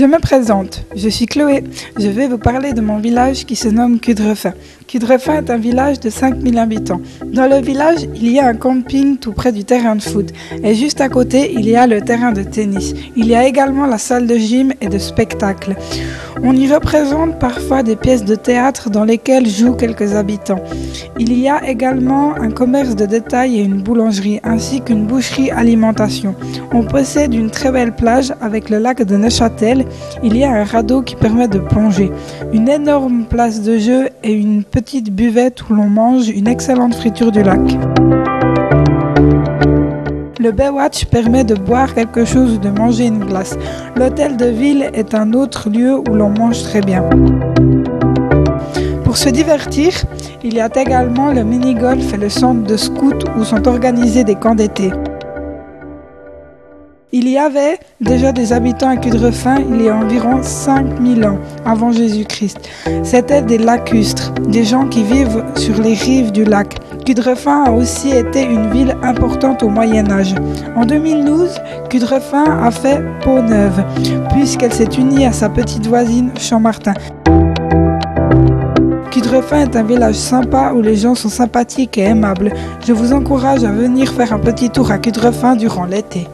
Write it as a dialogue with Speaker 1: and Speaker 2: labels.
Speaker 1: Je me présente, je suis Chloé. Je vais vous parler de mon village qui se nomme Cudrefin. Cudrefin est un village de 5000 habitants. Dans le village, il y a un camping tout près du terrain de foot. Et juste à côté, il y a le terrain de tennis. Il y a également la salle de gym et de spectacle. On y représente parfois des pièces de théâtre dans lesquelles jouent quelques habitants. Il y a également un commerce de détail et une boulangerie, ainsi qu'une boucherie alimentation. On possède une très belle plage avec le lac de Neuchâtel. Il y a un radeau qui permet de plonger, une énorme place de jeu et une petite buvette où l'on mange une excellente friture du lac. Le Baywatch permet de boire quelque chose ou de manger une glace. L'hôtel de ville est un autre lieu où l'on mange très bien. Pour se divertir, il y a également le mini-golf et le centre de scout où sont organisés des camps d'été. Il y avait déjà des habitants à Cudrefin il y a environ 5000 ans avant Jésus-Christ. C'étaient des lacustres, des gens qui vivent sur les rives du lac. Cudrefin a aussi été une ville importante au Moyen Âge. En 2012, Cudrefin a fait peau neuve, puisqu'elle s'est unie à sa petite voisine Champmartin. Cudrefin est un village sympa où les gens sont sympathiques et aimables. Je vous encourage à venir faire un petit tour à Cudrefin durant l'été.